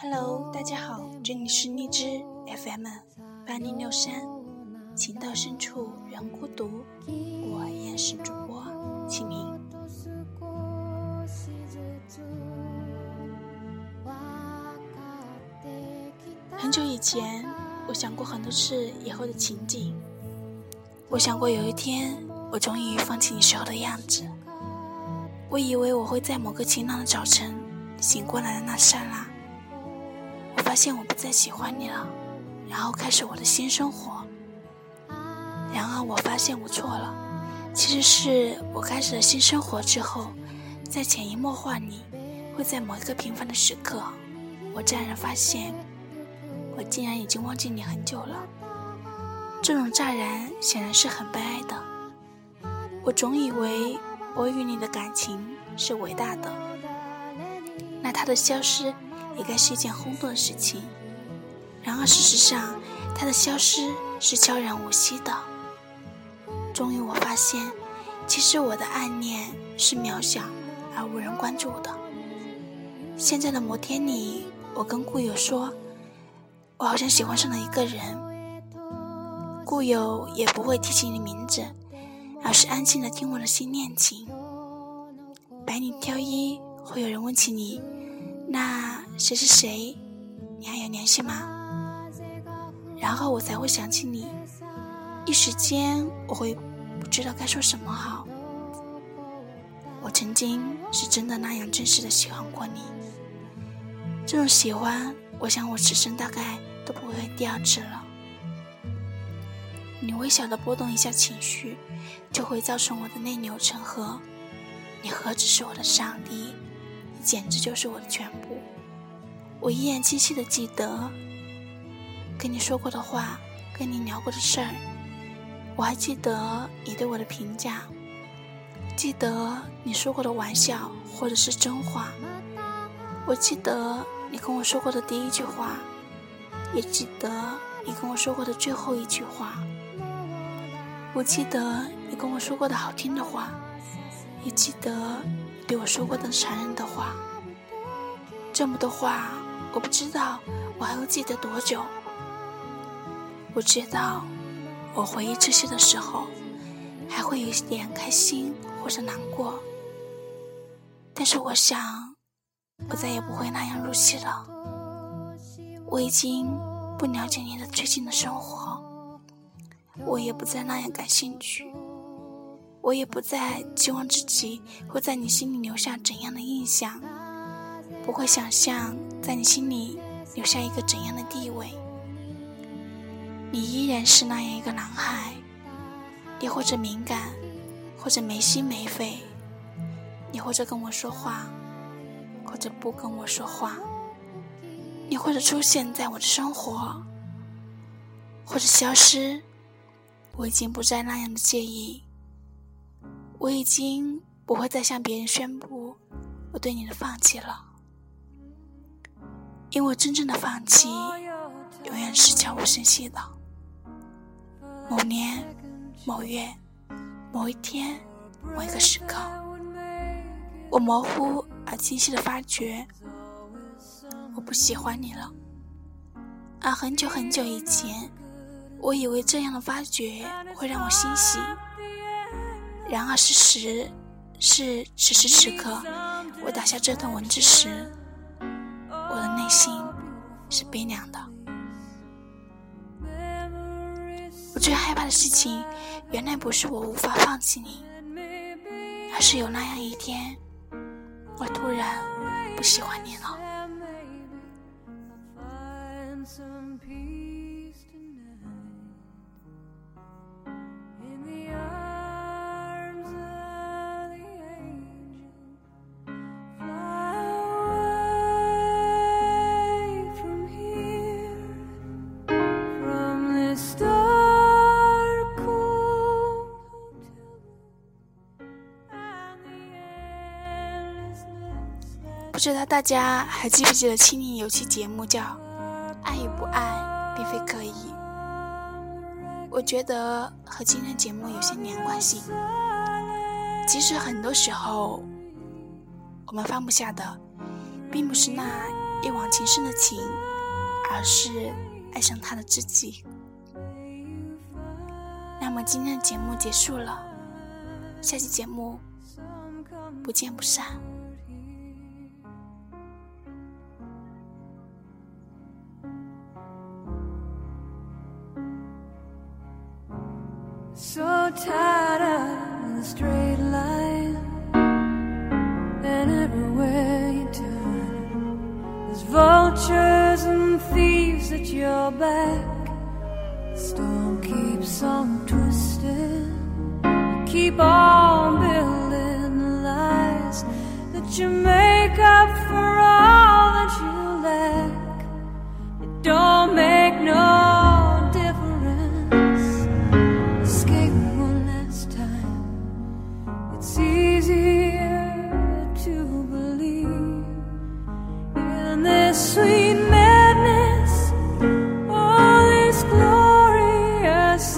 Hello，大家好，这里是荔枝 FM 八零六三，情到深处人孤独，我依然是主播清明。少しずつわかってきた很久以前，我想过很多次以后的情景。我想过有一天， 我终于放弃你时候的样子。我以为我会在某个晴朗的早晨醒过来的那刹那，我发现我不再喜欢你了，然后开始我的新生活。然而，我发现我错了，其实是我开始了新生活之后，在潜移默化里，会在某一个平凡的时刻，我乍然发现。我竟然已经忘记你很久了，这种乍然显然是很悲哀的。我总以为我与你的感情是伟大的，那它的消失也该是一件轰动的事情。然而事实上，它的消失是悄然无息的。终于我发现，其实我的暗恋是渺小而无人关注的。现在的摩天里，我跟故友说。我好像喜欢上了一个人，故友也不会提起你的名字，而是安静的听我的新恋情。百里挑一，会有人问起你，那谁是谁？你还有联系吗？然后我才会想起你，一时间我会不知道该说什么好。我曾经是真的那样真实的喜欢过你，这种喜欢，我想我此生大概。都不会第二次了。你微小的波动一下情绪，就会造成我的泪流成河。你何止是我的上帝，你简直就是我的全部。我依然清晰的记得跟你说过的话，跟你聊过的事儿。我还记得你对我的评价，记得你说过的玩笑或者是真话。我记得你跟我说过的第一句话。也记得你跟我说过的最后一句话，我记得你跟我说过的好听的话，也记得对我说过的残忍的话。这么多话，我不知道我还会记得多久。我知道，我回忆这些的时候，还会有一点开心或者难过。但是我想，我再也不会那样入戏了。我已经不了解你的最近的生活，我也不再那样感兴趣，我也不再期望自己会在你心里留下怎样的印象，不会想象在你心里留下一个怎样的地位。你依然是那样一个男孩，你或者敏感，或者没心没肺，你或者跟我说话，或者不跟我说话。你或者出现在我的生活，或者消失，我已经不再那样的介意。我已经不会再向别人宣布我对你的放弃了，因为真正的放弃永远是悄无声息的。某年某月某一天某一个时刻，我模糊而清晰的发觉。我不喜欢你了，而很久很久以前，我以为这样的发觉会让我欣喜。然而事实是，此时此刻，我打下这段文字时，我的内心是悲凉的。我最害怕的事情，原来不是我无法放弃你，而是有那样一天，我突然不喜欢你了。不知道大家还记不记得青年有期节目叫《爱与不爱并非刻意》？我觉得和今天节目有些连贯性。其实很多时候，我们放不下的，并不是那一往情深的情，而是爱上他的自己。那么今天的节目结束了，下期节目不见不散。So tired of the straight line, and everywhere you turn, there's vultures and thieves at your back. The storm keeps on twisting. You keep on building the lies that you make glorious